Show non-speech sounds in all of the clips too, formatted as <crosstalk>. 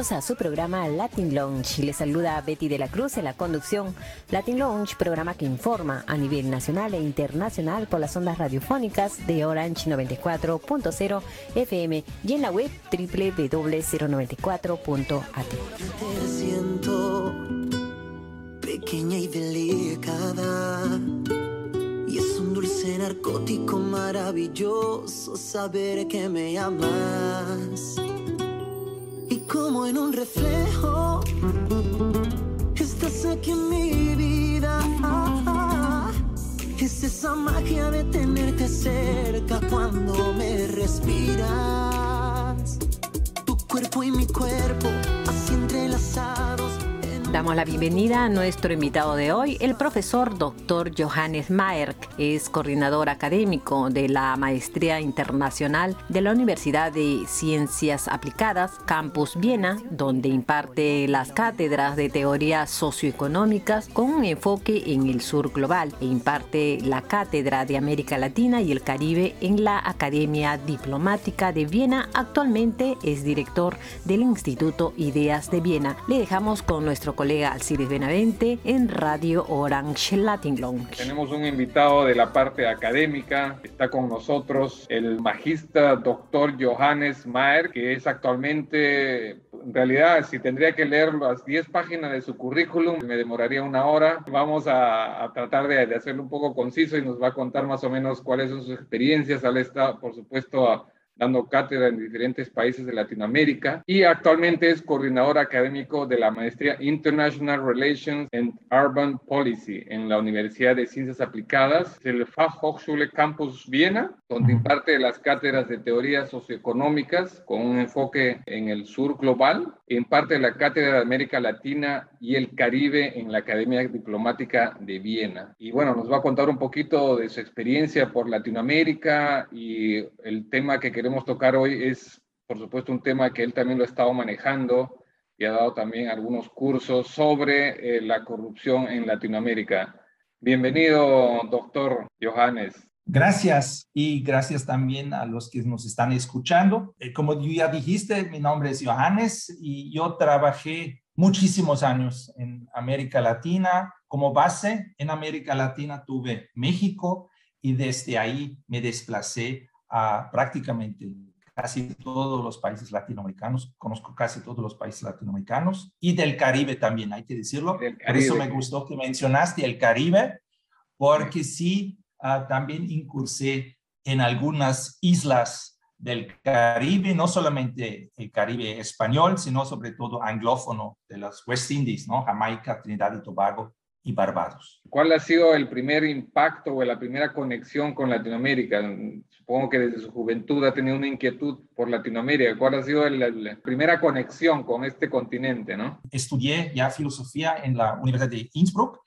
A su programa Latin Lounge. Les saluda Betty de la Cruz en la conducción. Latin Lounge, programa que informa a nivel nacional e internacional por las ondas radiofónicas de Orange 94.0 FM y en la web www.094.at. Te siento pequeña y delicada. Y es un dulce narcótico maravilloso saber que me amas como en un reflejo estás aquí en mi vida. Es esa magia de tenerte cerca cuando me respiras. Tu cuerpo y mi cuerpo así entrelazados Damos la bienvenida a nuestro invitado de hoy, el profesor Dr. Johannes Mayer, es coordinador académico de la Maestría Internacional de la Universidad de Ciencias Aplicadas, Campus Viena, donde imparte las cátedras de teorías socioeconómicas con un enfoque en el sur global e imparte la cátedra de América Latina y el Caribe en la Academia Diplomática de Viena. Actualmente es director del Instituto Ideas de Viena. Le dejamos con nuestro colega Alcides Benavente en Radio Orange Latin Lounge. Tenemos un invitado de la parte académica, está con nosotros el magista doctor Johannes Mayer, que es actualmente, en realidad, si tendría que leer las 10 páginas de su currículum, me demoraría una hora. Vamos a, a tratar de, de, hacerlo un poco conciso y nos va a contar más o menos cuáles son sus experiencias. Él está, por supuesto, a, dando cátedra en diferentes países de Latinoamérica y actualmente es coordinador académico de la maestría International Relations and Urban Policy en la Universidad de Ciencias Aplicadas, el Fachhochschule Campus Viena, donde imparte las cátedras de teorías socioeconómicas con un enfoque en el sur global, imparte la cátedra de América Latina y el Caribe en la Academia Diplomática de Viena. Y bueno, nos va a contar un poquito de su experiencia por Latinoamérica y el tema que queremos tocar hoy es, por supuesto, un tema que él también lo ha estado manejando y ha dado también algunos cursos sobre eh, la corrupción en Latinoamérica. Bienvenido, doctor Johannes. Gracias y gracias también a los que nos están escuchando. Eh, como ya dijiste, mi nombre es Johannes y yo trabajé muchísimos años en América Latina. Como base en América Latina tuve México y desde ahí me desplacé a prácticamente casi todos los países latinoamericanos, conozco casi todos los países latinoamericanos y del Caribe también, hay que decirlo. Por eso me gustó que mencionaste el Caribe, porque sí, uh, también incursé en algunas islas del Caribe, no solamente el Caribe español, sino sobre todo anglófono de las West Indies, ¿no? Jamaica, Trinidad y Tobago y Barbados. ¿Cuál ha sido el primer impacto o la primera conexión con Latinoamérica? Supongo que desde su juventud ha tenido una inquietud por Latinoamérica. ¿Cuál ha sido la, la primera conexión con este continente? ¿no? Estudié ya filosofía en la Universidad de Innsbruck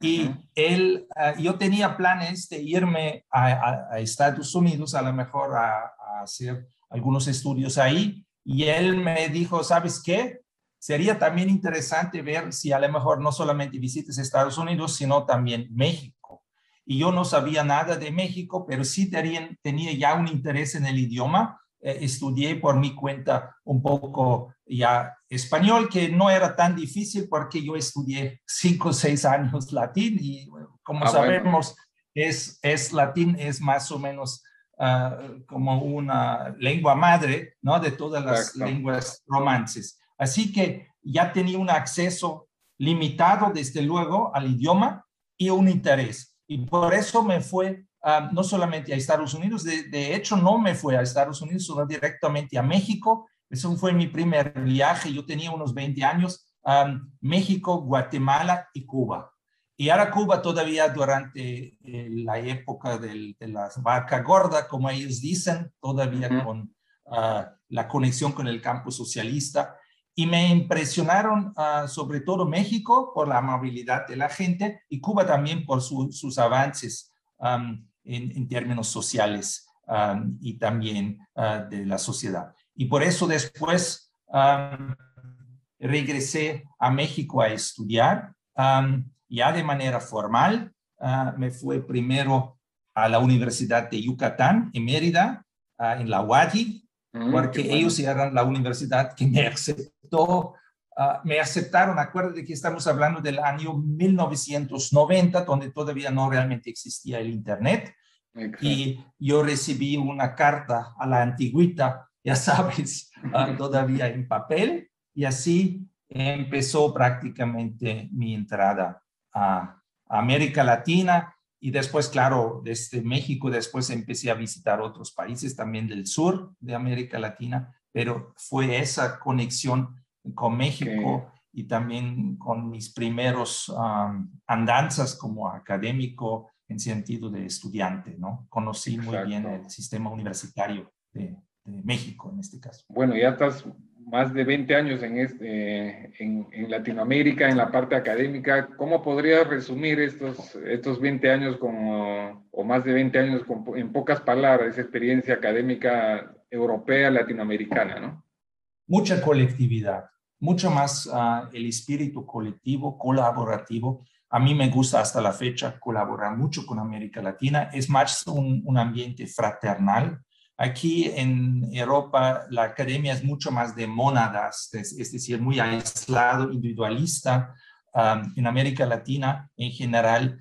y uh -huh. él, uh, yo tenía planes de irme a, a, a Estados Unidos, a lo mejor a, a hacer algunos estudios ahí. Y él me dijo, ¿sabes qué? Sería también interesante ver si a lo mejor no solamente visites Estados Unidos, sino también México. Y yo no sabía nada de México, pero sí tenía, tenía ya un interés en el idioma. Eh, estudié por mi cuenta un poco ya español, que no era tan difícil porque yo estudié cinco o seis años latín y como ah, sabemos, bueno. es, es latín, es más o menos uh, como una lengua madre, ¿no? De todas las Exacto. lenguas romances. Así que ya tenía un acceso limitado, desde luego, al idioma y un interés. Y por eso me fue ah, no solamente a Estados Unidos, de, hecho no me fue a Estados Unidos, sino directamente a México. Eso fue mi primer viaje, yo tenía unos 20 años, México, Guatemala y Cuba. Y ahora Cuba todavía durante eh, la época de la vaca gorda, como ellos dicen, todavía con ah, la conexión con el campo socialista. Y me impresionaron ah, sobre todo México por la amabilidad de la gente y Cuba también por sus avances en, términos sociales y también ah, de la sociedad. Y por eso después regresé a México a estudiar, ya de manera formal. Ah, me fui primero a la Universidad de Yucatán, en Mérida, en la UADI, Mm, porque ellos eran la universidad que me <laughs> aceptó, ah, me aceptaron, acuérdate que estamos hablando del año 1990, donde todavía no realmente existía el Internet. Y yo recibí una carta a la antigüita, ya <laughs> sabes, ah, <laughs> todavía en papel, y así empezó prácticamente mi entrada a América Latina. Y después, claro, desde México, después empecé a visitar otros países también del sur de América Latina, pero fue esa conexión con México y también con mis primeros andanzas como académico en sentido de estudiante, ¿no? Conocí muy bien el sistema universitario de, de México en este caso. Bueno, ya estás más de 20 años en, este, en, Latinoamérica, en la parte académica. ¿Cómo podrías resumir estos, estos 20 años como, o más de 20 años en pocas palabras, esa experiencia académica europea, latinoamericana? ¿no? Mucha colectividad, mucho más ah, el espíritu colectivo, colaborativo. A mí me gusta hasta la fecha colaborar mucho con América Latina. Es más un, un ambiente fraternal, Aquí en Europa la academia es mucho más de mónadas, es, decir, muy aislado, individualista. en América Latina, en general,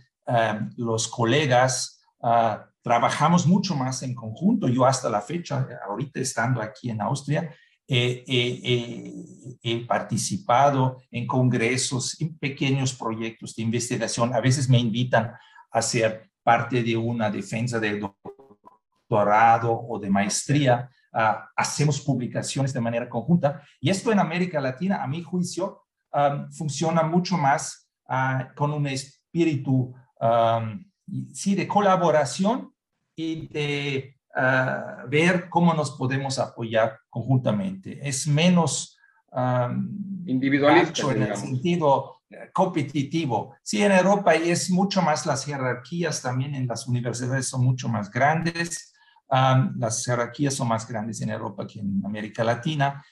los colegas uh, trabajamos mucho más en conjunto. Yo hasta la fecha, ahorita estando aquí en Austria, he participado en congresos, en pequeños proyectos de investigación. A veces me invitan a ser parte de una defensa doctor doctorado o de maestría, ah, hacemos publicaciones de manera conjunta. Y esto en América Latina, a mi juicio, funciona mucho más ah, con un espíritu, sí, de colaboración y de ah, ver cómo nos podemos apoyar conjuntamente. Es menos individualista en el sentido eh, competitivo. Sí, en Europa es mucho más las jerarquías también en las universidades son mucho más grandes las jerarquías son más grandes en Europa que en América Latina.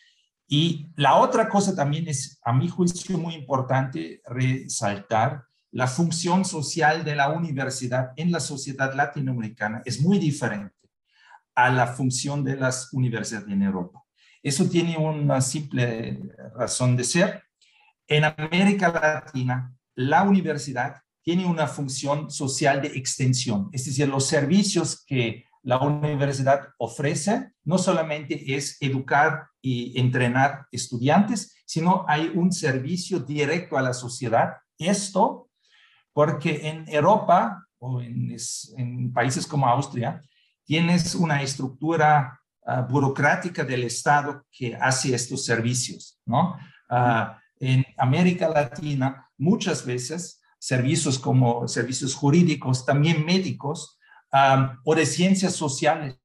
Y la otra cosa también es, a mi juicio, muy importante resaltar la función social de la universidad en la sociedad latinoamericana es muy diferente a la función de las universidades en Europa. Eso tiene una simple razón de ser. En América Latina, la universidad tiene una función social de extensión, es decir, los servicios que la universidad ofrece no solamente es educar y entrenar estudiantes, sino hay un servicio directo a la sociedad. Esto porque en Europa o en, países como Austria tienes una estructura ah, burocrática del Estado que hace estos servicios, ¿no? Ah, en América Latina muchas veces servicios como servicios jurídicos, también médicos, o de ciencias sociales.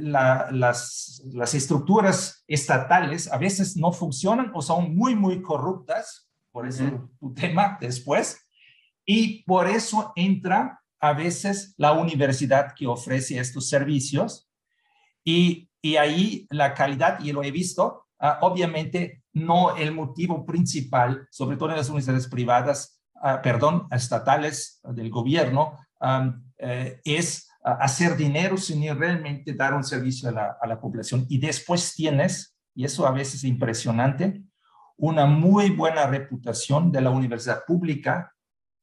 las, las, estructuras estatales a veces no funcionan o son muy, muy corruptas, por eso tu tema después, y por eso entra a veces la universidad que ofrece estos servicios y, y ahí la calidad, y lo he visto, ah, obviamente no el motivo principal, sobre todo en las universidades privadas, Ah, perdón, estatales del gobierno eh, es hacer dinero sin realmente dar un servicio a la, a la, población. Y después tienes, y eso a veces es impresionante, una muy buena reputación de la universidad pública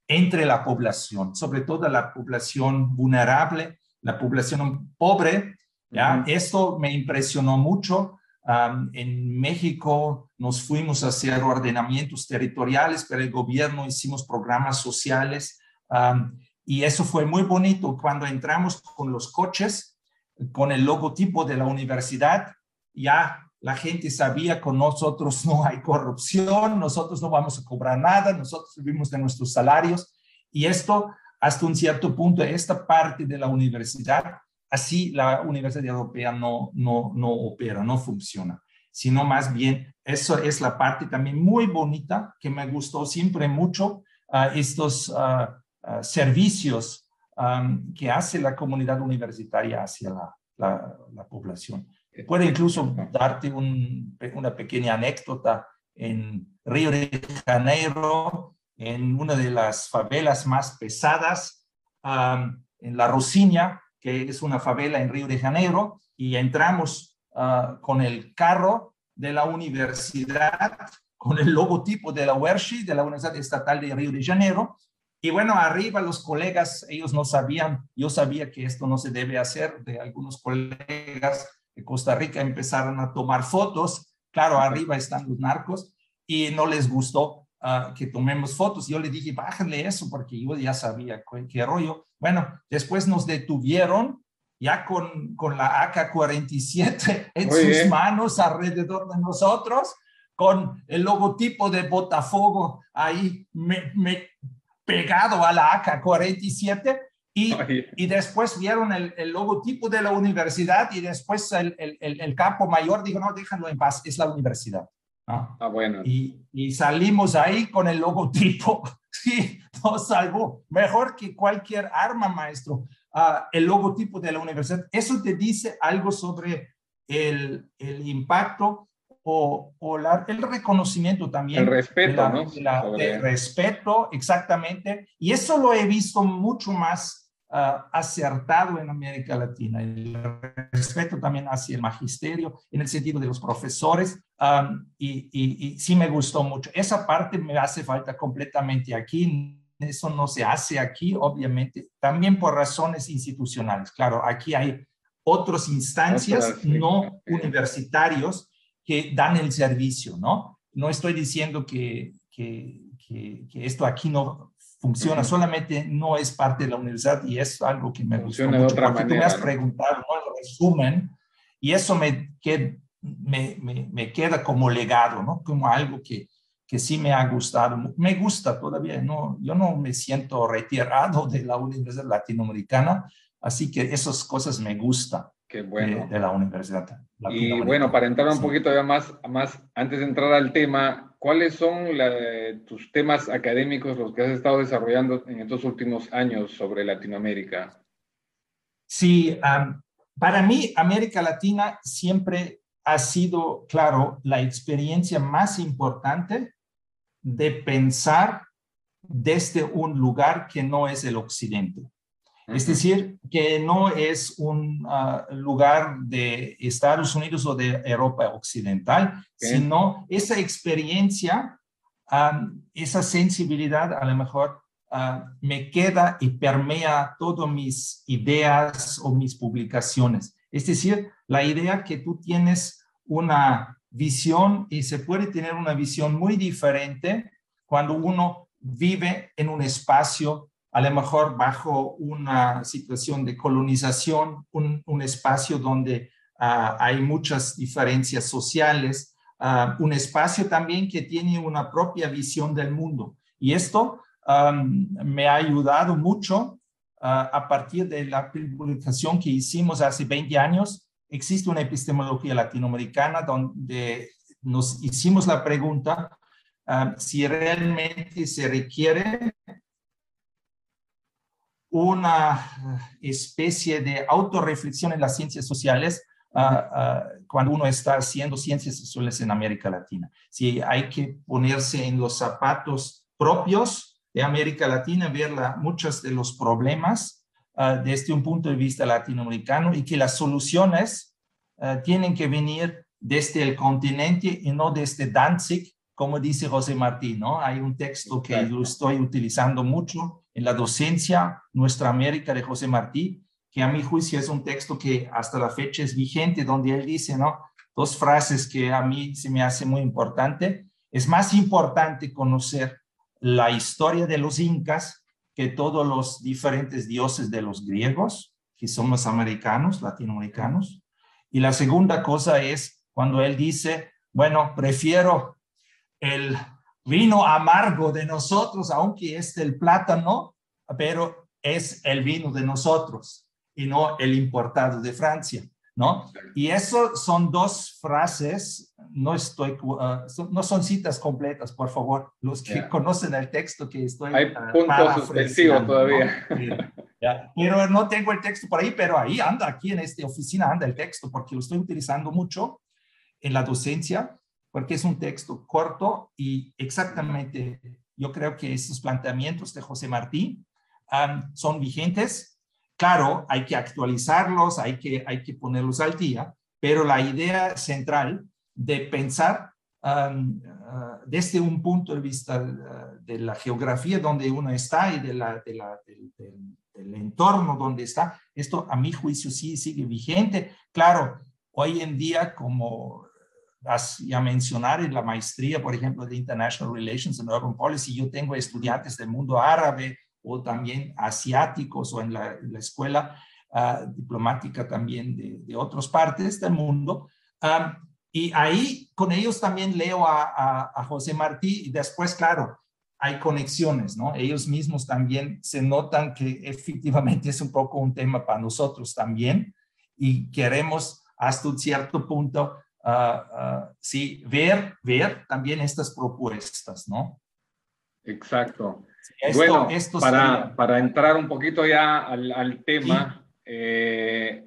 entre la población, sobre todo la población vulnerable, la población pobre. ¿ya? Esto me impresionó mucho en México nos fuimos a hacer ordenamientos territoriales, pero el gobierno hicimos programas sociales y eso fue muy bonito. Cuando entramos con los coches, con el logotipo de la universidad, ya la gente sabía con nosotros no hay corrupción, nosotros no vamos a cobrar nada, nosotros vivimos de nuestros salarios y esto hasta un cierto punto, esta parte de la universidad Así la Universidad Europea no, no, no opera, no funciona, sino más bien eso es la parte también muy bonita que me gustó siempre mucho, uh, estos uh, uh, servicios que hace la comunidad universitaria hacia la, la población. Puedo incluso darte un, una pequeña anécdota en Río de Janeiro, en una de las favelas más pesadas, um, en la Rosiña, que es una favela en Río de Janeiro, y entramos ah, con el carro de la universidad, con el logotipo de la UERSHI, de la Universidad Estatal de Río de Janeiro. Y bueno, arriba los colegas, ellos no sabían, yo sabía que esto no se debe hacer, de algunos colegas de Costa Rica empezaron a tomar fotos, claro, arriba están los narcos, y no les gustó que tomemos fotos. Yo le dije, bájale eso porque yo ya sabía qué, rollo. Bueno, después nos detuvieron ya con, con la AK-47 en sus manos alrededor de nosotros, con el logotipo de Botafogo ahí me, pegado a la AK-47. Y, <laughs> y, después vieron el, el, logotipo de la universidad y después el, el, el, capo mayor dijo, no, déjalo en paz, es la universidad. Ah, bueno. Y, y, salimos ahí con el logotipo. <laughs> Sí, nos salvó. Mejor que cualquier arma, maestro. Ah, el logotipo de la universidad. Eso te dice algo sobre el, el impacto o, o la, el reconocimiento también. El respeto, ¿no? el respeto, exactamente. Y eso lo he visto mucho más uh, acertado en América Latina. El respeto también hacia el magisterio, en el sentido de los profesores, um, y, y, y, sí me gustó mucho. Esa parte me hace falta completamente aquí. Eso no se hace aquí, obviamente, también por razones institucionales. Claro, aquí hay otras instancias no universitarios que dan el servicio, ¿no? No estoy diciendo que, que, que, que esto aquí no funciona, solamente no es parte de la universidad y es algo que me funciona gustó mucho, de otra porque manera, tú me has preguntado, ¿no? El resumen, y eso me, que, me, me, me, queda como legado, ¿no? Como algo que, que sí me ha gustado, me gusta todavía, ¿no? Yo no me siento retirado de la Universidad Latinoamericana, así que esas cosas me gustan. Qué bueno. De, de la universidad. Y bueno, para entrar un sí. poquito ya más, más, antes de entrar al tema, ¿cuáles son tus temas académicos, los que has estado desarrollando en estos últimos años sobre Latinoamérica? Sí, para mí América Latina siempre ha sido, claro, la experiencia más importante de pensar desde un lugar que no es el occidente. Es decir, que no es un uh, lugar de Estados Unidos o de Europa Occidental, okay. sino esa experiencia, um, esa sensibilidad a lo mejor uh, me queda y permea todas mis ideas o mis publicaciones. Es decir, la idea que tú tienes una visión y se puede tener una visión muy diferente cuando uno vive en un espacio a lo mejor bajo una situación de colonización, un, espacio donde uh, hay muchas diferencias sociales, uh, un espacio también que tiene una propia visión del mundo. Y esto me ha ayudado mucho uh, a partir de la publicación que hicimos hace 20 años. Existe una epistemología latinoamericana donde nos hicimos la pregunta si realmente se requiere una especie de autorreflexión en las ciencias sociales uh, uh, cuando uno está haciendo ciencias sociales en América Latina. Si hay que ponerse en los zapatos propios de América Latina, ver la, muchos de los problemas uh, desde un punto de vista latinoamericano y que las soluciones tienen que venir desde el continente y no desde Danzig, como dice José Martín, ¿no? Hay un texto que yo estoy utilizando mucho en la docencia, Nuestra América de José Martí, que a mi juicio es un texto que hasta la fecha es vigente, donde él dice, ¿no? dos frases que a mí se me hace muy importante. Es más importante conocer la historia de los incas que todos los diferentes dioses de los griegos, que son los americanos, latinoamericanos. Y la segunda cosa es cuando él dice, bueno, prefiero el vino amargo de nosotros, aunque es el plátano, pero es el vino de nosotros y no el importado de Francia. ¿no? Y eso son dos frases, no estoy, uh, no son citas completas, por favor, los que conocen el texto que estoy. Hay uh, puntos suspensivos todavía. Pero no tengo el texto por ahí, pero ahí anda, aquí en esta oficina anda el texto, porque lo estoy utilizando mucho en la docencia, porque es un texto corto y exactamente yo creo que estos planteamientos de José Martí um, son vigentes Claro, hay que actualizarlos, hay que, hay que ponerlos al día, pero la idea central de pensar um, uh, desde un punto de vista uh, de la geografía donde uno está y de la, del, del, entorno donde está, esto a mi juicio sí sigue vigente. Claro, hoy en día, como ya mencionar en la maestría, por ejemplo, de International Relations and Urban Policy, yo tengo estudiantes del mundo árabe, o también asiáticos o en la, escuela ah, diplomática también de, otras partes del mundo. y ahí con ellos también leo a, a, José Martí y después, claro, hay conexiones, ¿no? Ellos mismos también se notan que efectivamente es un poco un tema para nosotros también y queremos hasta un cierto punto, ah, sí, ver, ver también estas propuestas, ¿no? Exacto bueno, para, para, entrar un poquito ya al, tema, eh,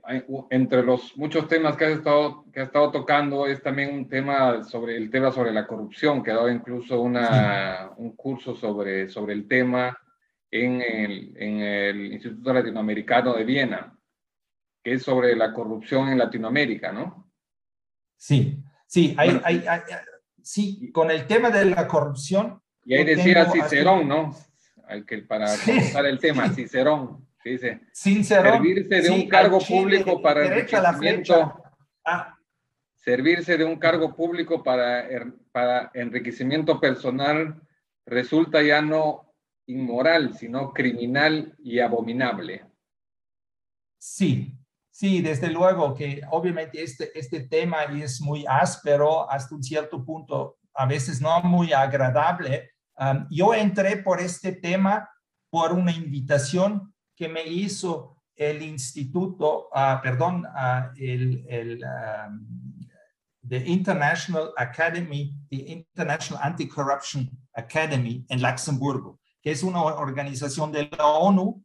entre los muchos temas que has, estado, que ha estado tocando es también un tema sobre el tema sobre la corrupción, que ha dado incluso una, un curso sobre, sobre el tema en el, en el Instituto Latinoamericano de Viena, que es sobre la corrupción en Latinoamérica, ¿no? Sí, sí, hay, hay, sí, con el tema de la corrupción. Y ahí decía Cicerón, ¿no? al que para comenzar el tema, <laughs> Cicerón, dice, servirse de un cargo público para enriquecimiento, ah. servirse de un cargo público para, para enriquecimiento personal resulta ya no inmoral, sino criminal y abominable. Sí, sí, desde luego que obviamente este, este tema es muy áspero hasta un cierto punto, a veces no muy agradable, yo entré por este tema por una invitación que me hizo el instituto, uh, perdón, uh, el, el the International Academy, the International Anti-Corruption Academy en Luxemburgo, que es una organización de la ONU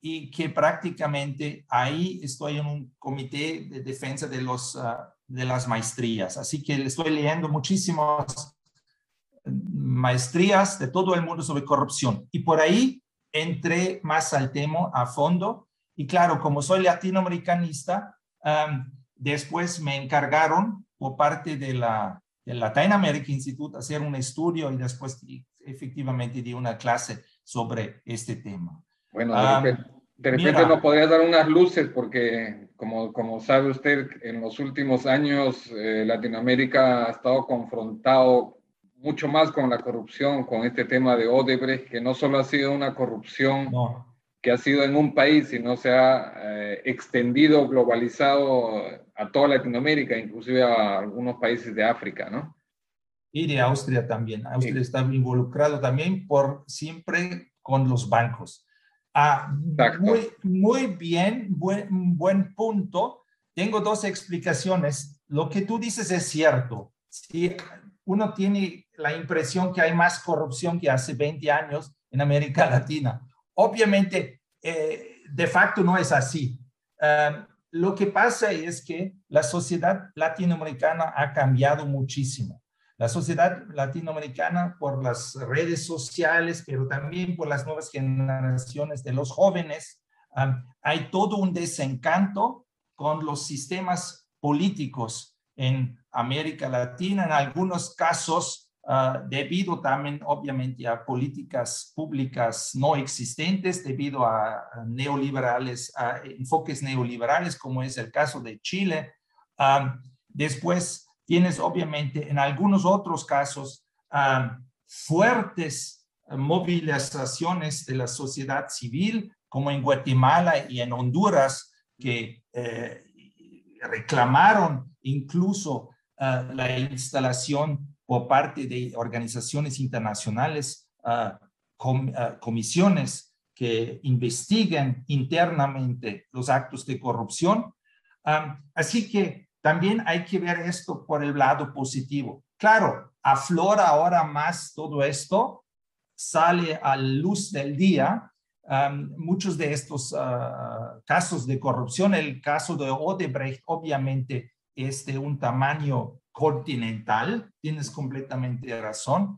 y que prácticamente ahí estoy en un comité de defensa de, los, uh, de las maestrías. Así que estoy leyendo muchísimos maestrías de todo el mundo sobre corrupción. Y por ahí entré más al tema a fondo. Y claro, como soy latinoamericanista, después me encargaron por parte de la del Latin American Institute hacer un estudio y después efectivamente di una clase sobre este tema. Bueno, de repente, nos podría dar unas luces porque, como, como sabe usted, en los últimos años eh, Latinoamérica ha estado confrontado mucho más con la corrupción, con este tema de Odebrecht, que no solo ha sido una corrupción que ha sido en un país, sino se ha eh, extendido, globalizado a toda Latinoamérica, inclusive a algunos países de África, ¿no? Y de Austria también. Austria está involucrado también por siempre con los bancos. Ah, muy, muy bien, buen, buen punto. Tengo dos explicaciones. Lo que tú dices es cierto. Sí, uno tiene la impresión que hay más corrupción que hace 20 años en América <laughs> Latina. Obviamente, eh, de facto no es así. Um, lo que pasa es que la sociedad latinoamericana ha cambiado muchísimo. La sociedad latinoamericana por las redes sociales, pero también por las nuevas generaciones de los jóvenes, hay todo un desencanto con los sistemas políticos en América Latina, en algunos casos ah, debido también obviamente a políticas públicas no existentes, debido a, neoliberales, a enfoques neoliberales, como es el caso de Chile, después tienes obviamente en algunos otros casos fuertes movilizaciones de la sociedad civil, como en Guatemala y en Honduras, que eh, reclamaron incluso ah, la instalación por parte de organizaciones internacionales, comisiones que investiguen internamente los actos de corrupción. así que también hay que ver esto por el lado positivo. Claro, aflora ahora más todo esto, sale a luz del día muchos de estos casos de corrupción. El caso de Odebrecht obviamente es de un tamaño continental, tienes completamente razón.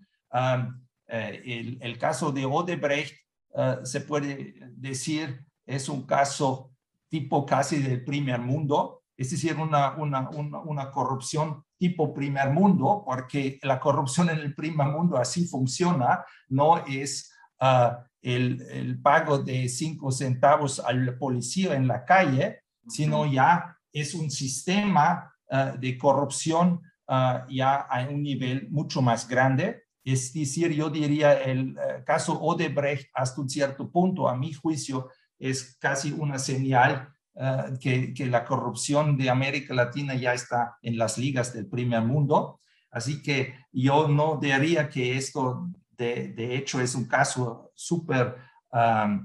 Eh, el, caso de Odebrecht ah, se puede decir es un caso tipo casi del primer mundo, es decir, una, una, una, corrupción tipo primer mundo, porque la corrupción en el primer mundo así funciona, no es ah, el, el, pago de cinco centavos al policía en la calle, sino ya es un sistema ah, de corrupción Ah, ya a un nivel mucho más grande. Es decir, yo diría el caso Odebrecht hasta un cierto punto, a mi juicio, es casi una señal ah, que, que, la corrupción de América Latina ya está en las ligas del primer mundo. Así que yo no diría que esto de, de hecho es un caso súper eh,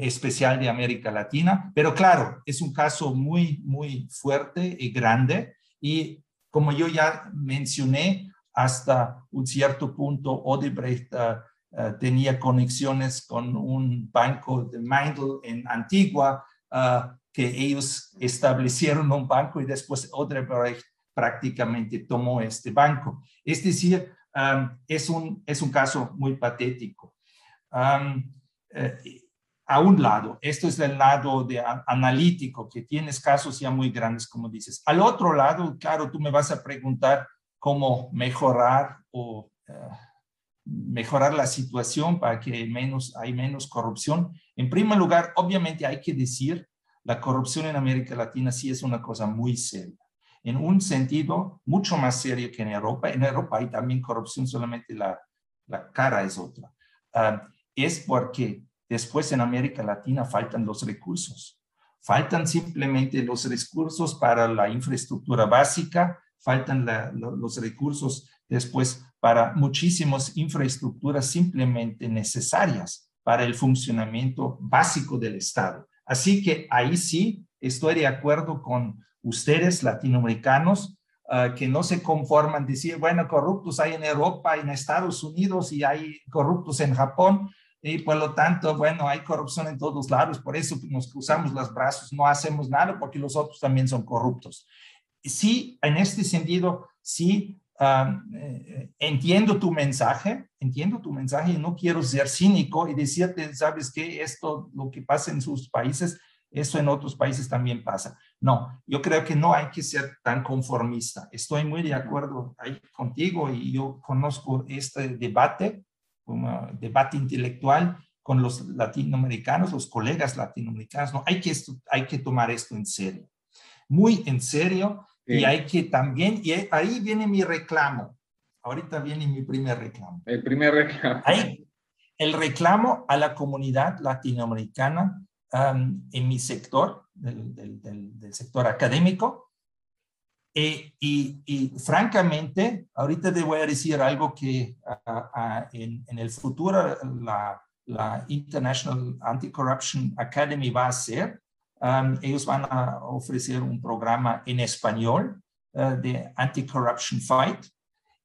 especial de América Latina, pero claro, es un caso muy, muy fuerte y grande y como yo ya mencioné, hasta un cierto punto Odebrecht uh, uh, tenía conexiones con un banco de Mindel en Antigua, uh, que ellos establecieron un banco y después Odebrecht prácticamente tomó este banco. Es decir, um, es, un, es un caso muy patético. Um, a un lado. Esto es el lado de analítico, que tienes casos ya muy grandes, como dices. Al otro lado, claro, tú me vas a preguntar cómo mejorar o eh, mejorar la situación para que menos, hay menos corrupción. En primer lugar, obviamente hay que decir, la corrupción en América Latina sí es una cosa muy seria. En un sentido, mucho más serio que en Europa. En Europa hay también corrupción, solamente la, la cara es otra. Ah, es porque Después en América Latina faltan los recursos. Faltan simplemente los recursos para la infraestructura básica, faltan los recursos después para muchísimas infraestructuras simplemente necesarias para el funcionamiento básico del Estado. Así que ahí sí estoy de acuerdo con ustedes, latinoamericanos, ah, que no se conforman decir, bueno, corruptos hay en Europa, en Estados Unidos y hay corruptos en Japón y por lo tanto, bueno, hay corrupción en todos lados, por eso nos cruzamos los brazos, no hacemos nada porque los otros también son corruptos. Sí, en este sentido, sí, eh, entiendo tu mensaje, entiendo tu mensaje y no quiero ser cínico y decirte, sabes que esto, lo que pasa en sus países, eso en otros países también pasa. No, yo creo que no hay que ser tan conformista. Estoy muy de acuerdo ahí contigo y yo conozco este debate un debate intelectual con los latinoamericanos, los colegas latinoamericanos. No, hay que, hay que tomar esto en serio, muy en serio, y hay que también, y ahí viene mi reclamo. Ahorita viene mi primer reclamo. El primer reclamo. Ahí, el reclamo a la comunidad latinoamericana en mi sector, del, del, del sector académico, eh, y, francamente, ahorita te voy a decir algo que en, el futuro la, la International Anti-Corruption Academy va a hacer. Um, ellos van a ofrecer un programa en español uh, de Anti-Corruption Fight.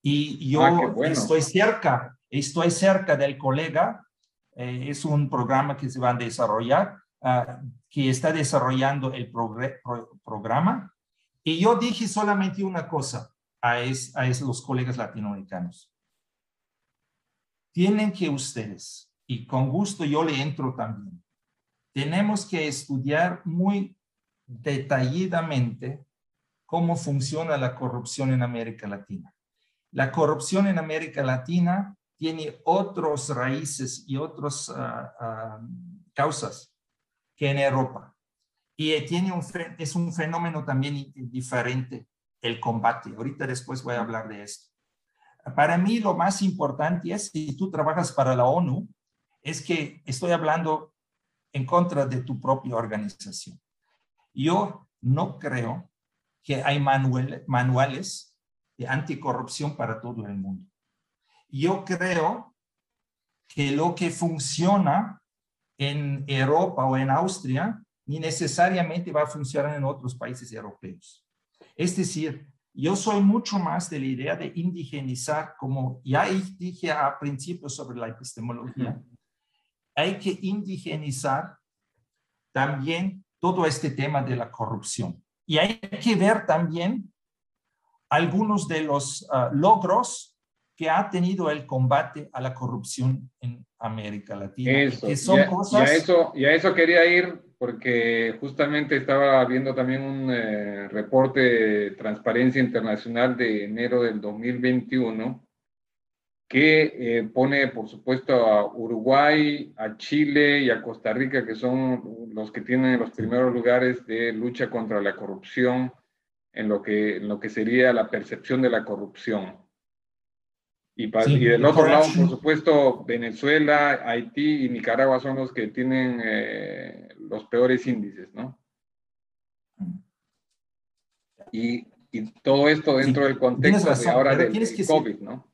Y yo ah, estoy cerca, estoy cerca del colega. Eh, es un programa que se va a desarrollar, uh, que está desarrollando el programa y yo dije solamente una cosa a, es, a los colegas latinoamericanos. Tienen que ustedes, y con gusto yo le entro también, tenemos que estudiar muy detalladamente cómo funciona la corrupción en América Latina. La corrupción en América Latina tiene otras raíces y otras ah, ah, causas que en Europa y tiene un, es un fenómeno también diferente el combate. Ahorita después voy a hablar de esto. Para mí lo más importante es, si tú trabajas para la ONU, es que estoy hablando en contra de tu propia organización. Yo no creo que hay manuales de anticorrupción para todo el mundo. Yo creo que lo que funciona en Europa o en Austria ni necesariamente va a funcionar en otros países europeos. Es decir, yo soy mucho más de la idea de indigenizar, como ya dije a principio sobre la epistemología, hay que indigenizar también todo este tema de la corrupción. Y hay que ver también algunos de los ah, logros que ha tenido el combate a la corrupción en América Latina. Eso, que son cosas... eso quería ir porque justamente estaba viendo también un eh, reporte de Transparencia Internacional de enero del 2021 que eh, pone, por supuesto, a Uruguay, a Chile y a Costa Rica, que son los que tienen los primeros lugares de lucha contra la corrupción en lo que, en lo que sería la percepción de la corrupción. Y, del otro lado, por supuesto, Venezuela, Haití y Nicaragua son los que tienen eh, los peores índices, ¿no? Y, todo esto dentro del contexto de ahora del, COVID, ¿no?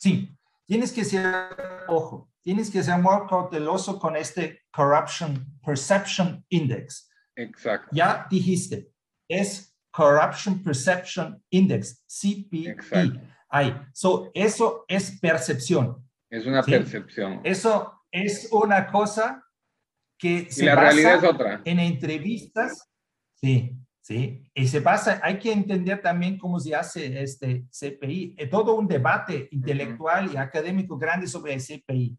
Sí, tienes que ser, ojo, tienes que ser muy cauteloso con este Corruption Perception Index. Exacto. Ya dijiste, es Corruption Perception Index, CPI. Exacto. Ahí. So, eso es percepción. Es una percepción. Eso es una cosa que se la realidad es otra. En entrevistas, sí, sí, y se pasa, hay que entender también cómo se hace este CPI, es todo un debate intelectual y académico grande sobre el CPI.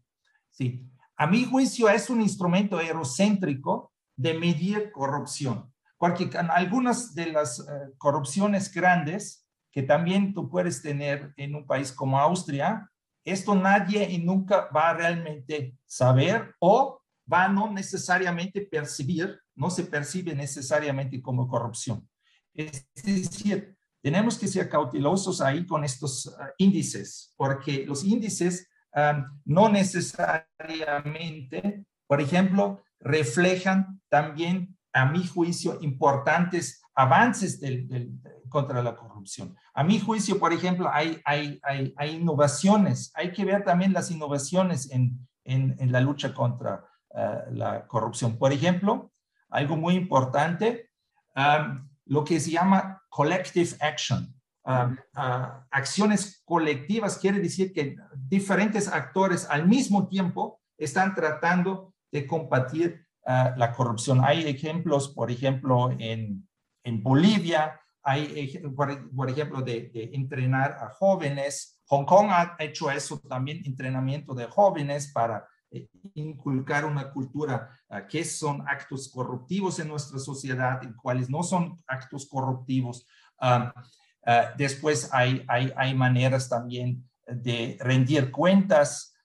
Sí, a mi juicio es un instrumento eurocéntrico de medir corrupción, porque algunas de las eh, corrupciones grandes que también tú puedes tener en un país como Austria, esto nadie y nunca va a realmente saber o va a no necesariamente percibir, no se percibe necesariamente como corrupción. Es decir, tenemos que ser cautelosos ahí con estos ah, índices, porque los índices no necesariamente, por ejemplo, reflejan también, a mi juicio, importantes avances contra la corrupción. A mi juicio, por ejemplo, hay, innovaciones. Hay que ver también las innovaciones en, la lucha contra eh, la corrupción. Por ejemplo, algo muy importante, um, lo que se llama collective action. Um, uh, acciones colectivas quiere decir que diferentes actores al mismo tiempo están tratando de combatir uh, la corrupción. Hay ejemplos, por ejemplo, en, en Bolivia, hay, por, ejemplo, de, de, entrenar a jóvenes. Hong Kong ha hecho eso también, entrenamiento de jóvenes para inculcar una cultura uh, que son actos corruptivos en nuestra sociedad y cuáles no son actos corruptivos. Ah, después hay, hay, hay, maneras también de rendir cuentas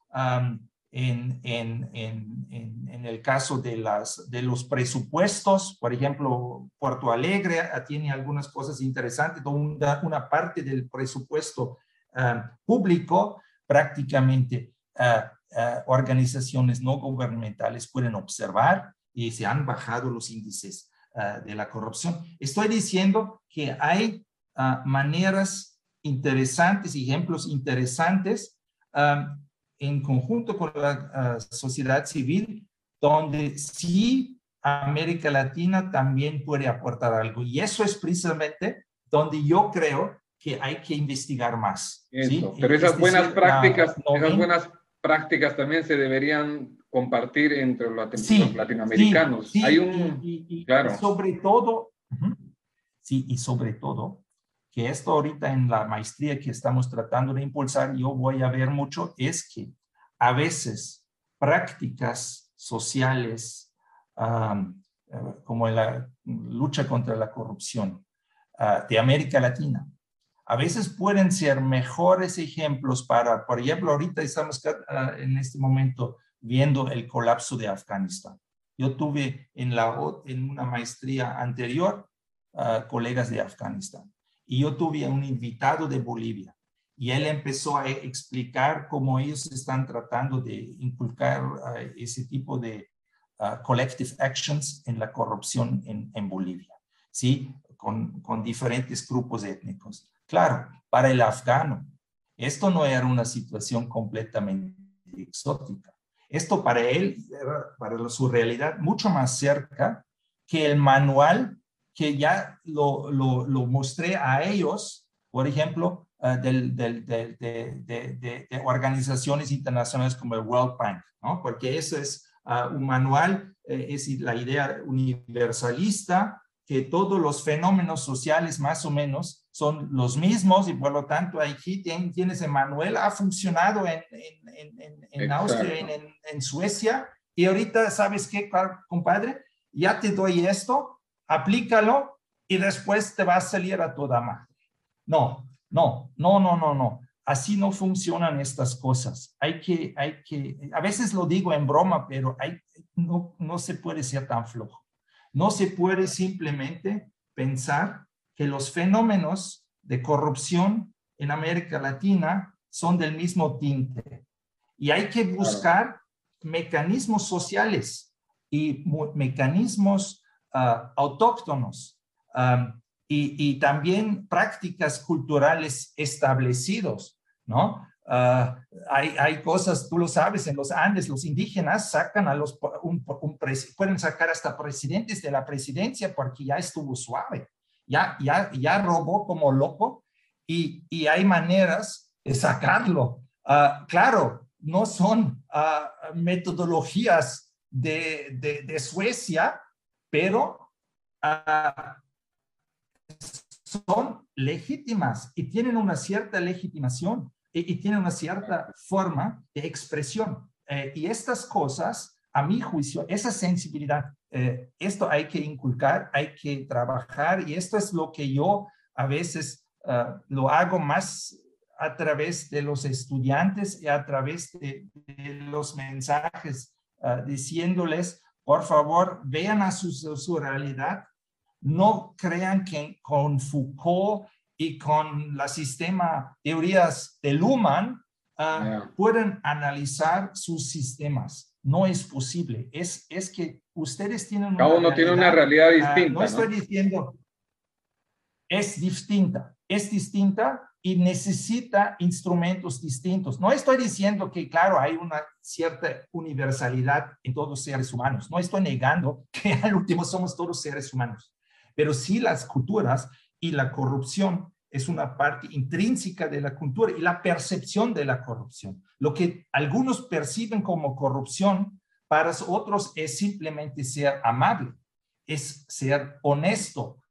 en, en, en, en, el caso de, las, de los presupuestos. Por ejemplo, Puerto Alegre tiene algunas cosas interesantes, una, una parte del presupuesto público prácticamente eh, organizaciones no gubernamentales pueden observar y se han bajado los índices eh, de la corrupción. Estoy diciendo que hay ah, maneras interesantes, ejemplos interesantes en conjunto con la sociedad civil, donde sí América Latina también puede aportar algo. Y eso es precisamente donde yo creo que hay que investigar más. Pero esas buenas prácticas, esas buenas prácticas también se deberían compartir entre los latinoamericanos. Hay un, y, claro. sobre todo, sí, y sobre todo, que esto ahorita en la maestría que estamos tratando de impulsar, yo voy a ver mucho, es que a veces prácticas sociales eh, como la lucha contra la corrupción ah, de América Latina a veces pueden ser mejores ejemplos para, por ejemplo, ahorita estamos ah, en este momento viendo el colapso de Afganistán. Yo tuve en, la, en una maestría anterior uh, colegas de Afganistán. y yo tuve un invitado de Bolivia y él empezó a explicar cómo ellos están tratando de inculcar uh, ese tipo de uh, collective actions en la corrupción en, en Bolivia, ¿sí? Con, con, diferentes grupos étnicos. Claro, para el afgano, esto no era una situación completamente exótica. Esto para él, para su realidad, mucho más cerca que el manual que ya lo, lo, mostré a ellos, por ejemplo, del, de, organizaciones internacionales como el World Bank, ¿no? porque eso es uh, un manual, eh, es la idea universalista, que todos los fenómenos sociales más o menos son los mismos y por lo tanto aquí tienes el manual, ha funcionado en, en, en, en Austria, en, en, Suecia y ahorita, ¿sabes qué, compadre? Ya te doy esto, aplícalo y después te va a salir a toda madre. No, no, no, no, no, no. Así no funcionan estas cosas. Hay que, hay que, a veces lo digo en broma, pero hay, no, no se puede ser tan flojo. No se puede simplemente pensar que los fenómenos de corrupción en América Latina son del mismo tinte. Y hay que buscar mecanismos sociales y mecanismos uh, autóctonos um, y, también prácticas culturales establecidos, ¿no? Ah, hay, hay, cosas, tú lo sabes, en los Andes los indígenas sacan a los, un, pueden sacar hasta presidentes de la presidencia porque ya estuvo suave, ya, ya, ya robó como loco y, y hay maneras de sacarlo. Uh, claro, no son uh, metodologías de, de, de, Suecia, pero son legítimas y tienen una cierta legitimación y, tienen una cierta forma de expresión. Eh, y estas cosas, a mi juicio, esa sensibilidad, eh, esto hay que inculcar, hay que trabajar y esto es lo que yo a veces uh, lo hago más a través de los estudiantes y a través de, de los mensajes, uh, diciéndoles, por favor, vean a su, su realidad, no crean que con Foucault y con la sistema teorías de Luhmann uh, pueden analizar sus sistemas. No es posible. Es, es que ustedes tienen Cada uno tiene una realidad ah, distinta. no estoy diciendo, es distinta, es distinta y necesita instrumentos distintos. No estoy diciendo que, claro, hay una cierta universalidad en todos los seres humanos. No estoy negando que al último somos todos seres humanos pero sí las culturas y la corrupción es una parte intrínseca de la cultura y la percepción de la corrupción. Lo que algunos perciben como corrupción, para otros es simplemente ser amable, es ser honesto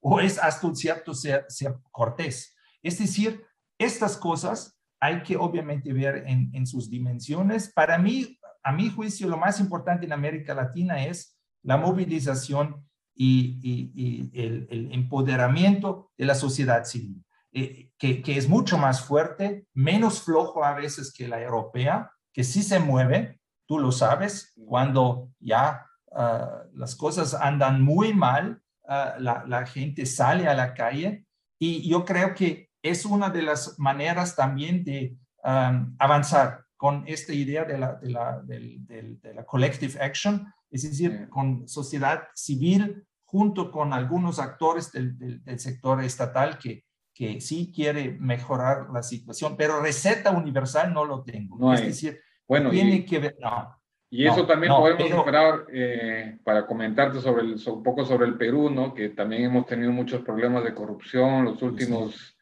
o es hasta un cierto ser, cortés. Es decir, estas cosas hay que obviamente ver en, sus dimensiones. Para mí, a mi juicio, lo más importante en América Latina es la movilización y, el, empoderamiento de la sociedad civil, eh, que, es mucho más fuerte, menos flojo a veces que la europea, que sí se mueve, tú lo sabes, cuando ya ah, las cosas andan muy mal, ah, la, gente sale a la calle. Y yo creo que es una de las maneras también de avanzar con esta idea de la, de la, de la collective action, es decir, con sociedad civil junto con algunos actores del, sector estatal que, que sí quiere mejorar la situación, pero receta universal no lo tengo. No es decir, bueno, tiene que ver... No, y eso también podemos esperar eh, para comentarte sobre el, un poco sobre el Perú, ¿no? Que también hemos tenido muchos problemas de corrupción. Los últimos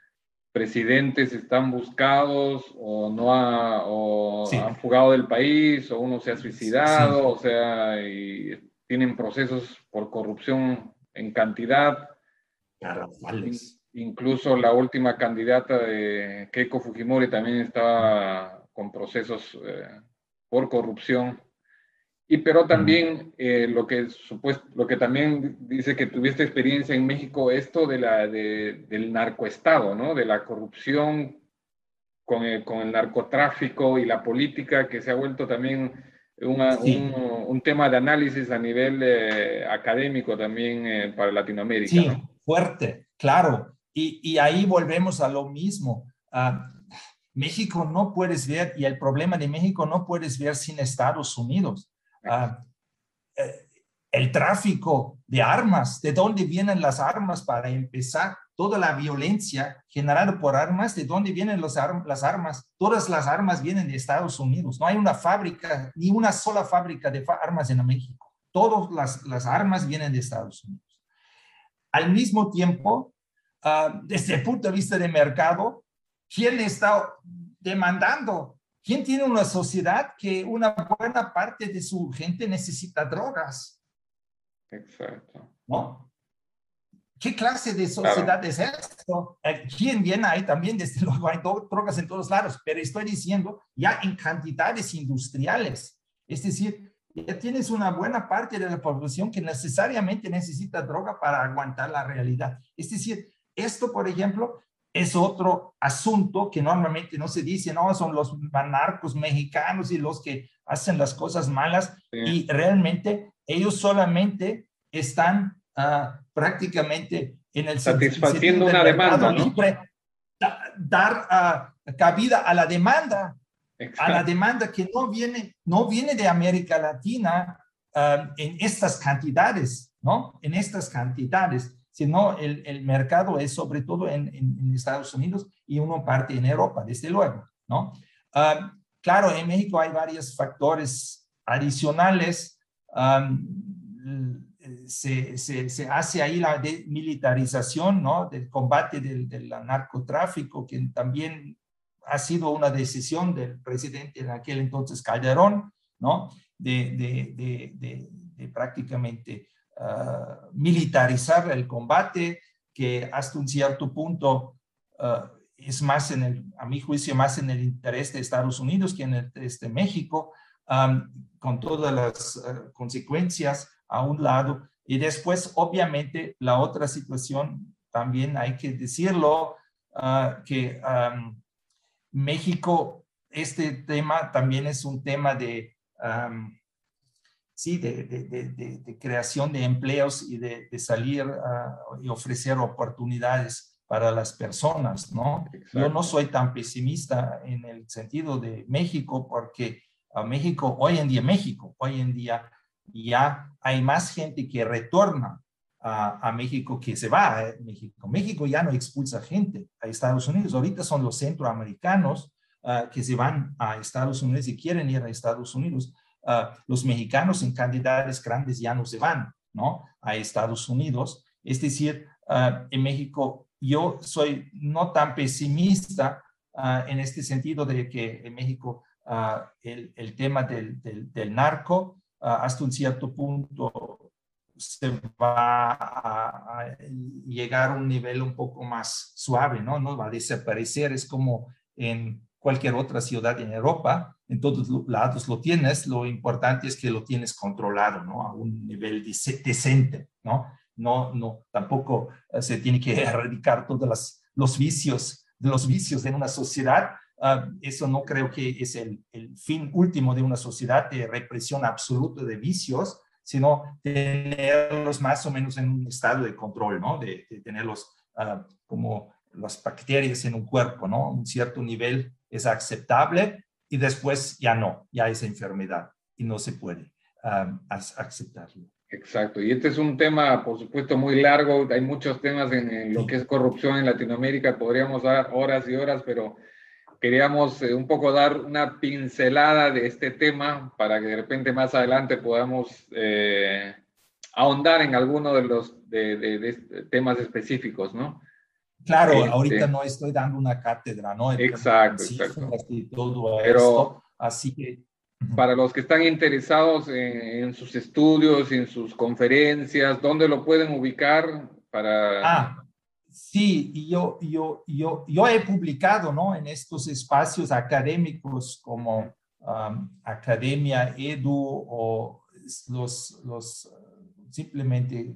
presidentes están buscados o no o han fugado del país o uno se ha suicidado, o sea, y tienen procesos por corrupción en cantidad. Incluso la última candidata de Keiko Fujimori también estaba con procesos eh, por corrupción. Y pero también eh, lo que supuesto, lo que también dice que tuviste experiencia en México, esto de la, de, del narcoestado, ¿no? De la corrupción con el, con el narcotráfico y la política que se ha vuelto también un, tema de análisis a nivel eh, académico también eh, para Latinoamérica. Sí, fuerte, claro. y, ahí volvemos a lo mismo. Ah, México no puedes ver, y el problema de México no puedes ver sin Estados Unidos. Ah, eh, el tráfico de armas, de dónde vienen las armas para empezar, toda la violencia generada por armas, de dónde vienen las armas, todas las armas vienen de Estados Unidos. No hay una fábrica, ni una sola fábrica de armas en México. Todas las, las armas vienen de Estados Unidos. Al mismo tiempo, ah, desde el punto de vista de mercado, ¿quién está demandando? ¿Quién tiene una sociedad que una buena parte de su gente necesita drogas? Exacto. ¿No? ¿Qué clase de sociedad es esto? Eh, ¿Quién viene ahí también? Desde luego hay drogas en todos lados, pero estoy diciendo ya en cantidades industriales. Es decir, ya tienes una buena parte de la población que necesariamente necesita droga para aguantar la realidad. Es decir, esto, por ejemplo, es otro asunto que normalmente no se dice, no, son los narcos mexicanos y los que hacen las cosas malas y realmente ellos solamente están ah, prácticamente en el satisfaciendo una demanda, ¿no? dar ah, cabida a la demanda a la demanda que no viene, no viene de América Latina um, en estas cantidades, ¿no? En estas cantidades, sino el, el mercado es sobre todo en, en, Estados Unidos y uno parte en Europa, desde luego, ¿no? Um, claro, en México hay varios factores adicionales. Se, se, se, hace ahí la militarización, ¿no? Del combate del, del narcotráfico, que también ha sido una decisión del presidente en aquel entonces Calderón, ¿no? De, de prácticamente ah, militarizar el combate, que hasta un cierto punto ah, es más en el, a mi juicio, más en el interés de Estados Unidos que en el interés de México, con todas las ah, consecuencias a un lado. Y después, obviamente, la otra situación, también hay que decirlo, que México, este tema también es un tema de, sí, de, creación de empleos y de, salir y ofrecer oportunidades para las personas, ¿no? Yo no soy tan pesimista en el sentido de México porque a México, hoy en día, México, hoy en día ya hay más gente que retorna a, México que se va a México. México ya no expulsa gente a Estados Unidos. Ahorita son los centroamericanos ah, que se van a Estados Unidos y quieren ir a Estados Unidos. Ah, los mexicanos en cantidades grandes ya no se van, ¿no? A Estados Unidos. Es decir, ah, en México yo soy no tan pesimista en este sentido de que en México el, tema del, del, narco hasta un cierto punto se va a, llegar a un nivel un poco más suave, ¿no? No va a desaparecer, es como en cualquier otra ciudad en Europa, en todos lados lo tienes, lo importante es que lo tienes controlado, ¿no? A un nivel decente, ¿no? No, no, tampoco eh, se tiene que <laughs> erradicar todos los vicios, de los vicios de una sociedad, ah, eso no creo que es el, el, fin último de una sociedad de represión absoluta de vicios, sino tenerlos más o menos en un estado de control, ¿no? De, tenerlos ah, como las bacterias en un cuerpo, ¿no? Un cierto nivel es aceptable y después ya no, ya es enfermedad y no se puede aceptarlo. Exacto, y este es un tema, por supuesto, muy largo. Hay muchos temas en, lo que es corrupción en Latinoamérica. Podríamos dar horas y horas, pero queríamos eh, un poco dar una pincelada de este tema para que de repente más adelante podamos eh, ahondar en alguno de los de, temas específicos, ¿no? Claro, ahorita no estoy dando una cátedra, ¿no? Exacto, exacto. todo Pero así que... Para los que están interesados en, en, sus estudios, en sus conferencias, ¿dónde lo pueden ubicar para... Ah, Sí, yo, yo, yo, yo he publicado ¿no? en estos espacios académicos como um, Academia Edu o los, los simplemente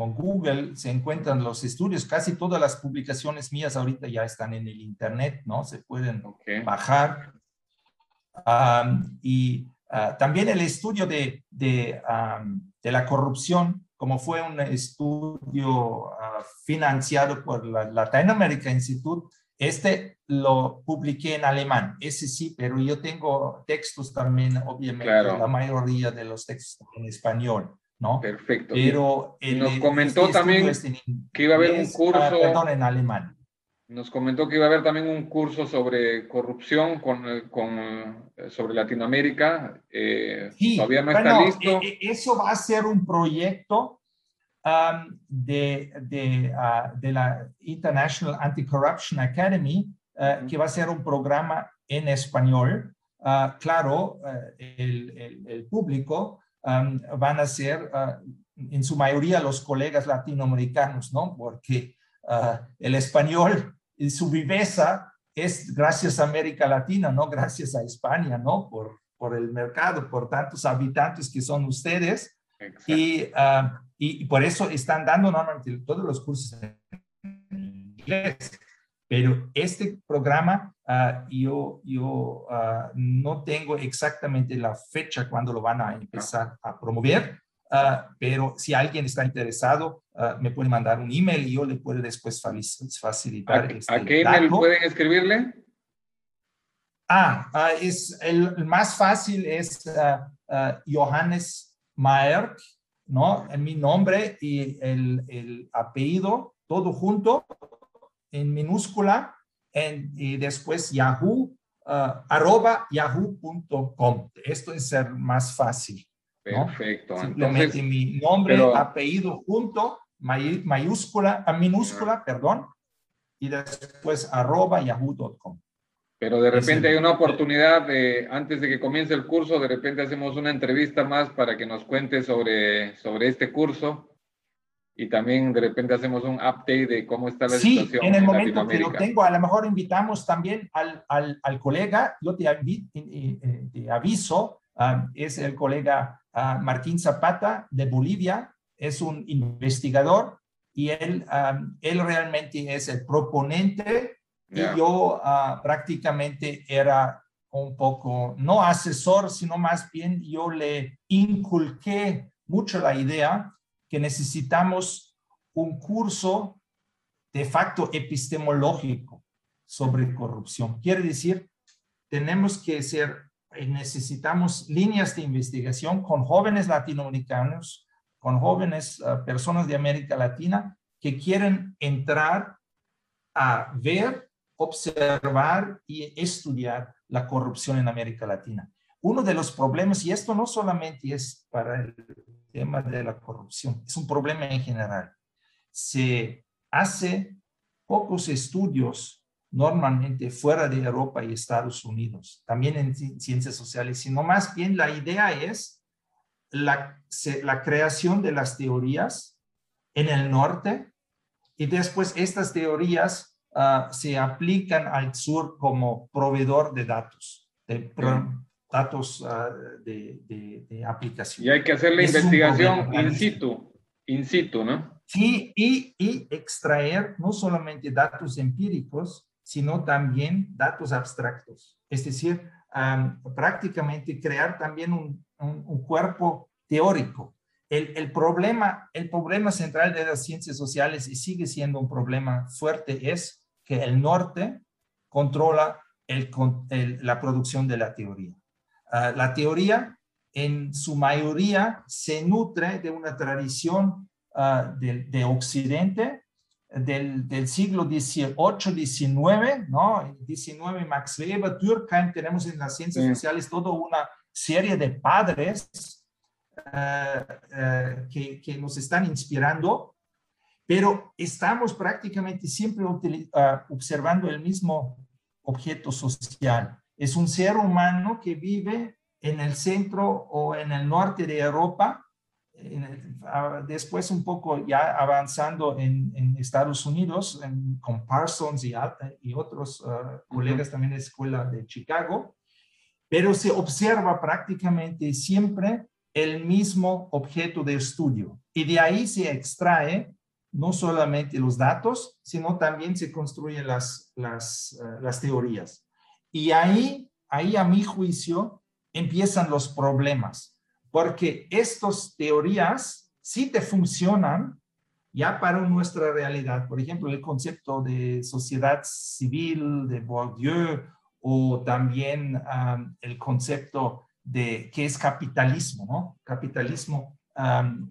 con Google se encuentran los estudios, casi todas las publicaciones mías ahorita ya están en el Internet, ¿no? Se pueden bajar. Um, y uh, también el estudio de, de, um, de la corrupción como fue un estudio ah, financiado por la Latin America Institute, este lo publiqué en alemán, ese sí, pero yo tengo textos también, obviamente, la mayoría de los textos en español, ¿no? Perfecto. Pero nos comentó este también que iba a haber un ah, curso. perdón, en alemán. Nos comentó que iba a haber también un curso sobre corrupción con, con sobre Latinoamérica. Eh, sí, todavía no está listo. Eh, eh, eso va a ser un proyecto de, de, ah, de, la International Anti-Corruption Academy, que va a ser un programa en español. Ah, claro, el, el, el, público van a ser ah, en su mayoría los colegas latinoamericanos, ¿no? Porque el español y su viveza es gracias a América Latina, no gracias a España, ¿no? Por, por el mercado, por tantos habitantes que son ustedes. Y, ah, y, por eso están dando normalmente todos los cursos en inglés. Pero este programa, uh, yo, yo uh, no tengo exactamente la fecha cuando lo van a empezar a promover, Ah, pero si alguien está interesado, me puede mandar un email y yo le puedo después facilitar. ¿A, este ¿a qué email pueden escribirle? Ah, es el, más fácil es Johannes Maerk, ¿no? En mi nombre y el, el, apellido, todo junto, en minúscula, en, y después Yahoo, arroba yahoo.com. Esto es el más fácil. Perfecto. Simplemente mi nombre, apellido junto, mayúscula, a minúscula, perdón, y después arroba yahoo.com. Pero de repente hay una oportunidad de, antes de que comience el curso, de repente hacemos una entrevista más para que nos cuente sobre, sobre este curso y también de repente hacemos un update de cómo está la sí, situación. Sí, en el momento que lo tengo, a lo mejor invitamos también al, al, al colega, yo te, te aviso, ah, es el colega Martín Zapata de Bolivia, es un investigador y él, él realmente es el proponente y yo ah, prácticamente era un poco, no asesor, sino más bien yo le inculqué mucho la idea que necesitamos un curso de facto epistemológico sobre corrupción. Quiere decir, tenemos que ser necesitamos líneas de investigación con jóvenes latinoamericanos, con jóvenes ah, personas de América Latina que quieren entrar a ver, observar y estudiar la corrupción en América Latina. Uno de los problemas, y esto no solamente es para el tema de la corrupción, es un problema en general. Se hace pocos estudios normalmente fuera de Europa y Estados Unidos, también en ciencias sociales, sino más bien la idea es la, la creación de las teorías en el norte y después estas teorías ah, se aplican al sur como proveedor de datos, de datos ah, de, de, aplicación. Y hay que hacer la investigación in situ, in situ, ¿no? Sí, y, y extraer no solamente datos empíricos, sino también datos abstractos. Es decir, prácticamente crear también un, un, cuerpo teórico. El, el, problema, el problema central de las ciencias sociales y sigue siendo un problema fuerte es que el norte controla el, la producción de la teoría. Ah, la teoría en su mayoría se nutre de una tradición uh, de, de, Occidente del, del siglo XVIII, XIX, ¿no? 19, Max Weber, Durkheim, tenemos en las ciencias sociales toda una serie de padres eh, que, que, nos están inspirando, pero estamos prácticamente siempre uh, observando el mismo objeto social. Es un ser humano que vive en el centro o en el norte de Europa, después un poco ya avanzando en, Estados Unidos con Parsons y, y otros uh, colegas también de la Escuela de Chicago, pero se observa prácticamente siempre el mismo objeto de estudio y de ahí se extrae no solamente los datos, sino también se construyen las, las, uh, las teorías. Y ahí, ahí a mi juicio empiezan los problemas porque estas teorías sí te funcionan ya para nuestra realidad. Por ejemplo, el concepto de sociedad civil de Bourdieu o también el concepto de qué es capitalismo, ¿no? Capitalismo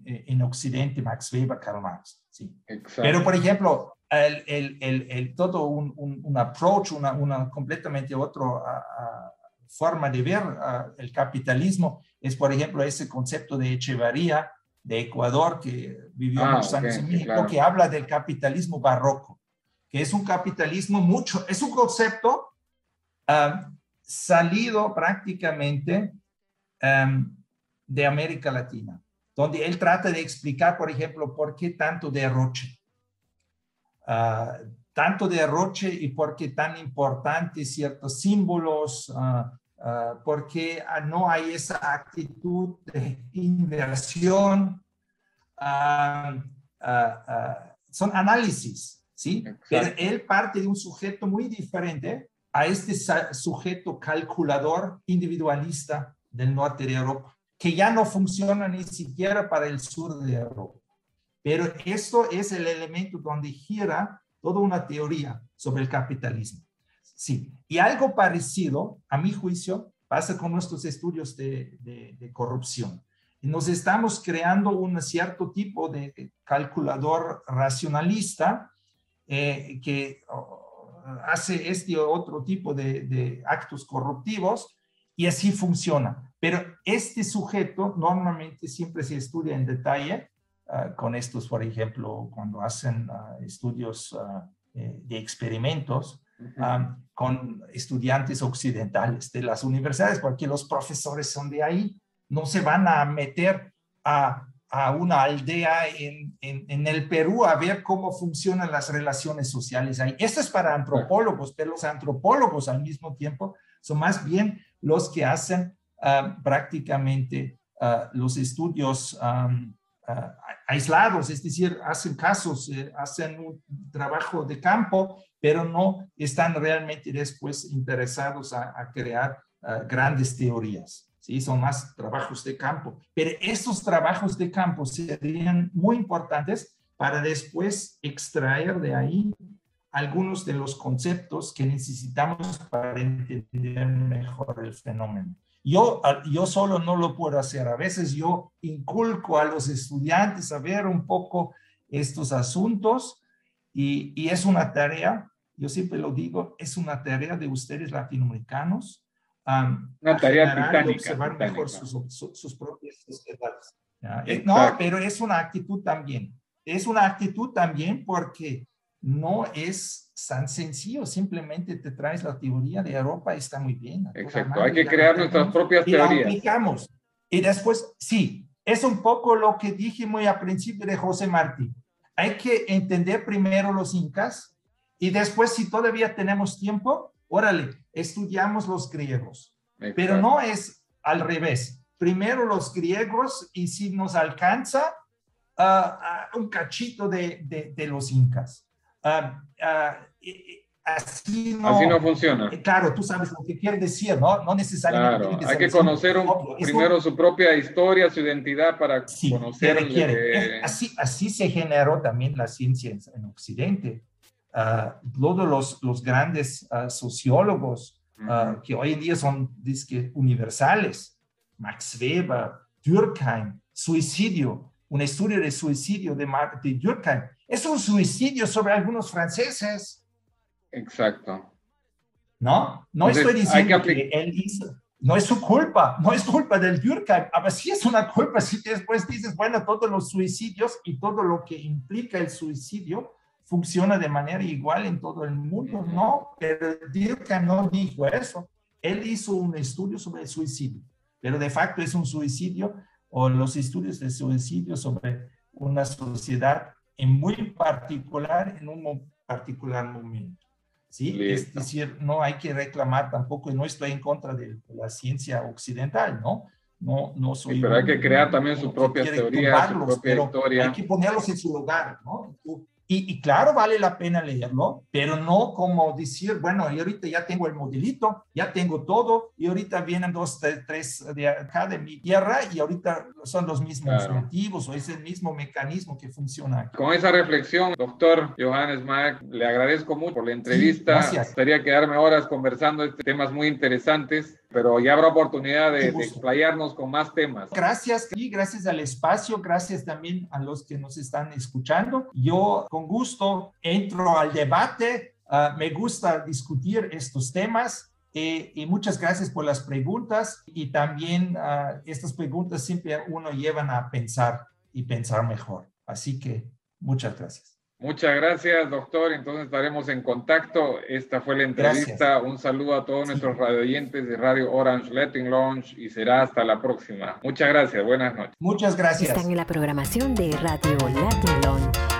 en Occidente, Max Weber, Karl Marx. Sí. Pero, por ejemplo, el, el, el, todo un, un, approach, una, una, completamente otra forma de ver el capitalismo es, por ejemplo, ese concepto de Echevarría de Ecuador, que vivió ah, muchos años en México, que habla del capitalismo barroco, que es un capitalismo mucho, es un concepto salido prácticamente de América Latina, donde él trata de explicar, por ejemplo, por qué tanto derroche. Ah, tanto derroche y por qué tan importantes ciertos símbolos, uh, por qué no hay esa actitud de inversión. son análisis, ¿sí? Pero él parte de un sujeto muy diferente a este sujeto calculador individualista del norte de Europa, que ya no funciona ni siquiera para el sur de Europa. Pero esto es el elemento donde gira toda una teoría sobre el capitalismo. Sí, y algo parecido, a mi juicio, pasa con nuestros estudios de, de, corrupción. Y nos estamos creando un cierto tipo de calculador racionalista eh, que hace este otro tipo de, de actos corruptivos y así funciona. Pero este sujeto normalmente siempre se estudia en detalle Ah, con estos, por ejemplo, cuando hacen ah, estudios ah, eh, de experimentos con estudiantes occidentales de las universidades, porque los profesores son de ahí, no se van a meter a, a una aldea en, en, en, el Perú a ver cómo funcionan las relaciones sociales ahí. Esto es para antropólogos, pero los antropólogos al mismo tiempo son más bien los que hacen prácticamente los estudios aislados, es decir, hacen casos, eh, hacen un trabajo de campo, pero no están realmente después interesados a, crear grandes teorías. ¿sí? Son más trabajos de campo. Pero estos trabajos de campo serían muy importantes para después extraer de ahí algunos de los conceptos que necesitamos para entender mejor el fenómeno. Yo, yo solo no lo puedo hacer. A veces yo inculco a los estudiantes a ver un poco estos asuntos y, y es una tarea, yo siempre lo digo, es una tarea de ustedes latinoamericanos. una tarea británica. Observar mejor sus, sus, propias sociedades. Eh, no, pero es una actitud también. Es una actitud también porque no es tan sencillo, simplemente te traes la teoría de Europa y está muy bien. Exacto, hay que crear nuestras propias y teorías. La aplicamos. Y después, sí, es un poco lo que dije muy al principio de José Martí. Hay que entender primero los incas y después, si todavía tenemos tiempo, órale, estudiamos los griegos. Pero no es al revés. Primero los griegos y si nos alcanza, uh, un cachito de, de, de los incas. Ah, ah, así, no, funciona. Eh, claro, tú sabes lo que quiere decir, ¿no? No necesariamente. Claro, hay que conocer primero su propia historia, su identidad para conocer. así, así se generó también la ciencia en, Occidente. Uh, todos los, los grandes sociólogos que hoy en día son disque, universales, Max Weber, Durkheim, suicidio, un estudio de suicidio de, de Durkheim, es un suicidio sobre algunos franceses. Exacto. No, no estoy diciendo que, él hizo, no es su culpa, no es culpa del Durkheim, a ver si es una culpa si después dices, bueno, todos los suicidios y todo lo que implica el suicidio funciona de manera igual en todo el mundo, no, pero Durkheim no dijo eso, él hizo un estudio sobre el suicidio, pero de facto es un suicidio o los estudios de suicidio sobre una sociedad en muy particular, en un particular momento. ¿sí? Es decir, no hay que reclamar tampoco, y no estoy en contra de la ciencia occidental, ¿no? No, no soy... pero hay que crear también su propia teoría, su propia historia. Hay que ponerlos en su lugar, ¿no? Y, claro, vale la pena leerlo, pero no como decir, bueno, y ahorita ya tengo el modelito, ya tengo todo, y ahorita vienen dos, tres de acá de mi tierra y ahorita son los mismos motivos o es el mismo mecanismo que funciona. Con esa reflexión, doctor Johannes Mack, le agradezco mucho por la entrevista. Sí. Gustaría quedarme horas conversando de temas muy interesantes pero ya habrá oportunidad de, explayarnos con más temas. Gracias y gracias al espacio, gracias también a los que nos están escuchando. Yo con gusto entro al debate, ah, me gusta discutir estos temas eh, y muchas gracias por las preguntas y también uh, estas preguntas siempre uno llevan a pensar y pensar mejor. Así que muchas gracias. Muchas gracias, doctor. Entonces estaremos en contacto. Esta fue la entrevista. Un saludo a todos nuestros radioyentes de Radio Orange Latin Launch y será hasta la próxima. Muchas gracias. Buenas noches. Muchas gracias. Están en la programación de Radio Latin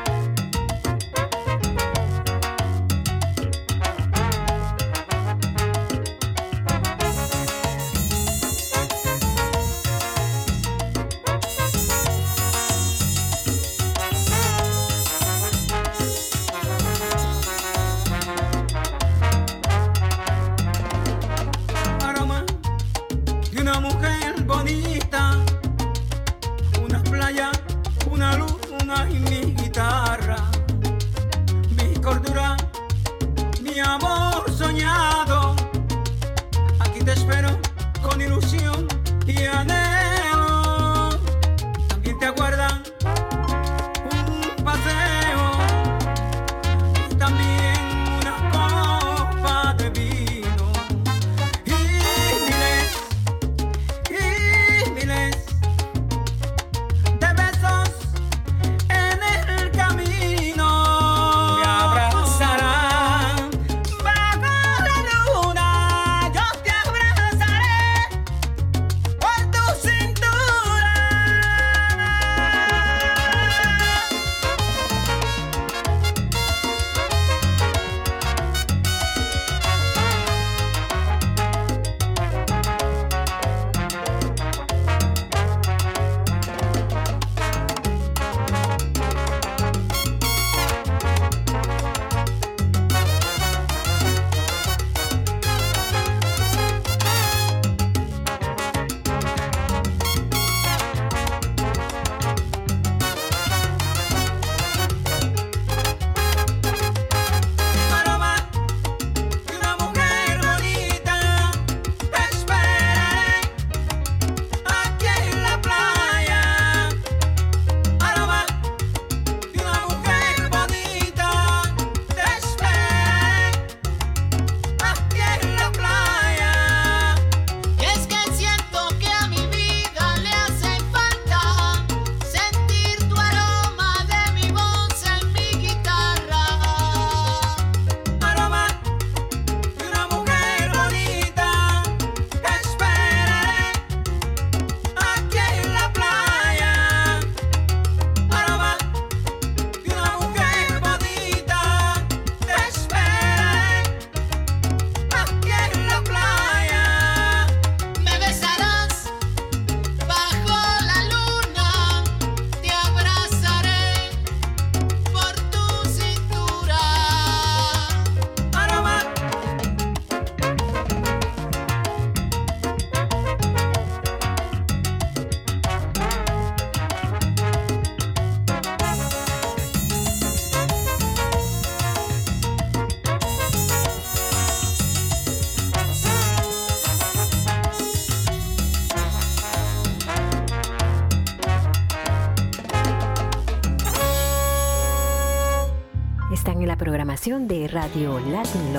Launch. de Radio Latin.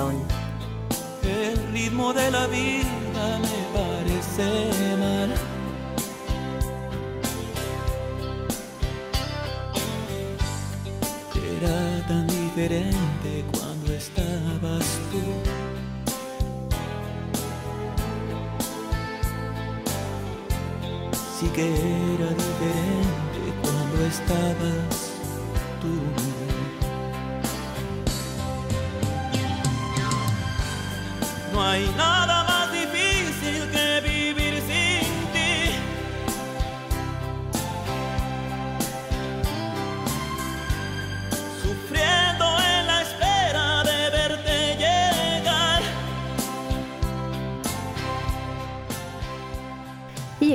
El ritmo de la vida me parece mal. Era tan diferente cuando estabas tú. Sí que era diferente cuando estabas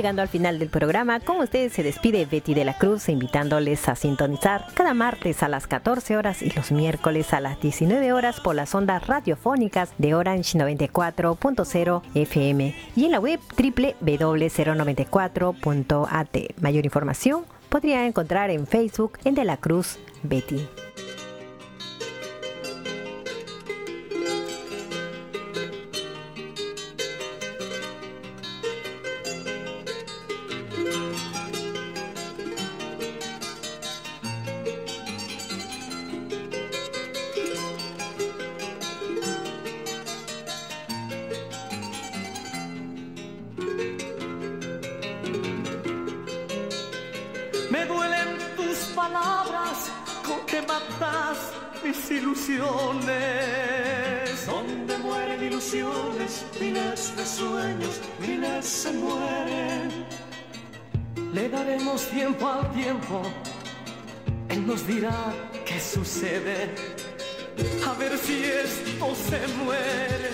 llegando al final del programa, con ustedes se despide Betty de la Cruz, invitándoles a sintonizar cada martes a las 14 horas y los miércoles a las 19 horas por las ondas radiofónicas de Orange 94.0 FM y en la web www.094.at. Mayor información podría encontrar en Facebook en De la Cruz Betty. Ilusiones. Donde mueren ilusiones, miles de sueños, miles se mueren. Le daremos tiempo al tiempo, Él nos dirá qué sucede. A ver si esto se muere,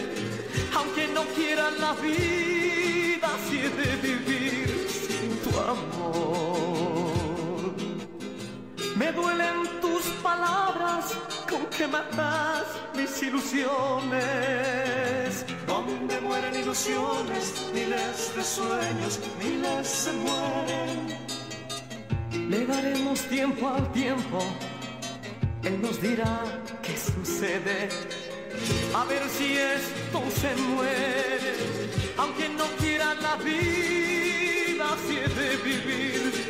aunque no quiera la vida, si he de vivir sin tu amor. Me duelen tus palabras con que matas mis ilusiones. Donde mueren ilusiones, miles de sueños, miles se mueren. Le daremos tiempo al tiempo, Él nos dirá qué sucede. A ver si esto se muere, aunque no quiera la vida, si he de vivir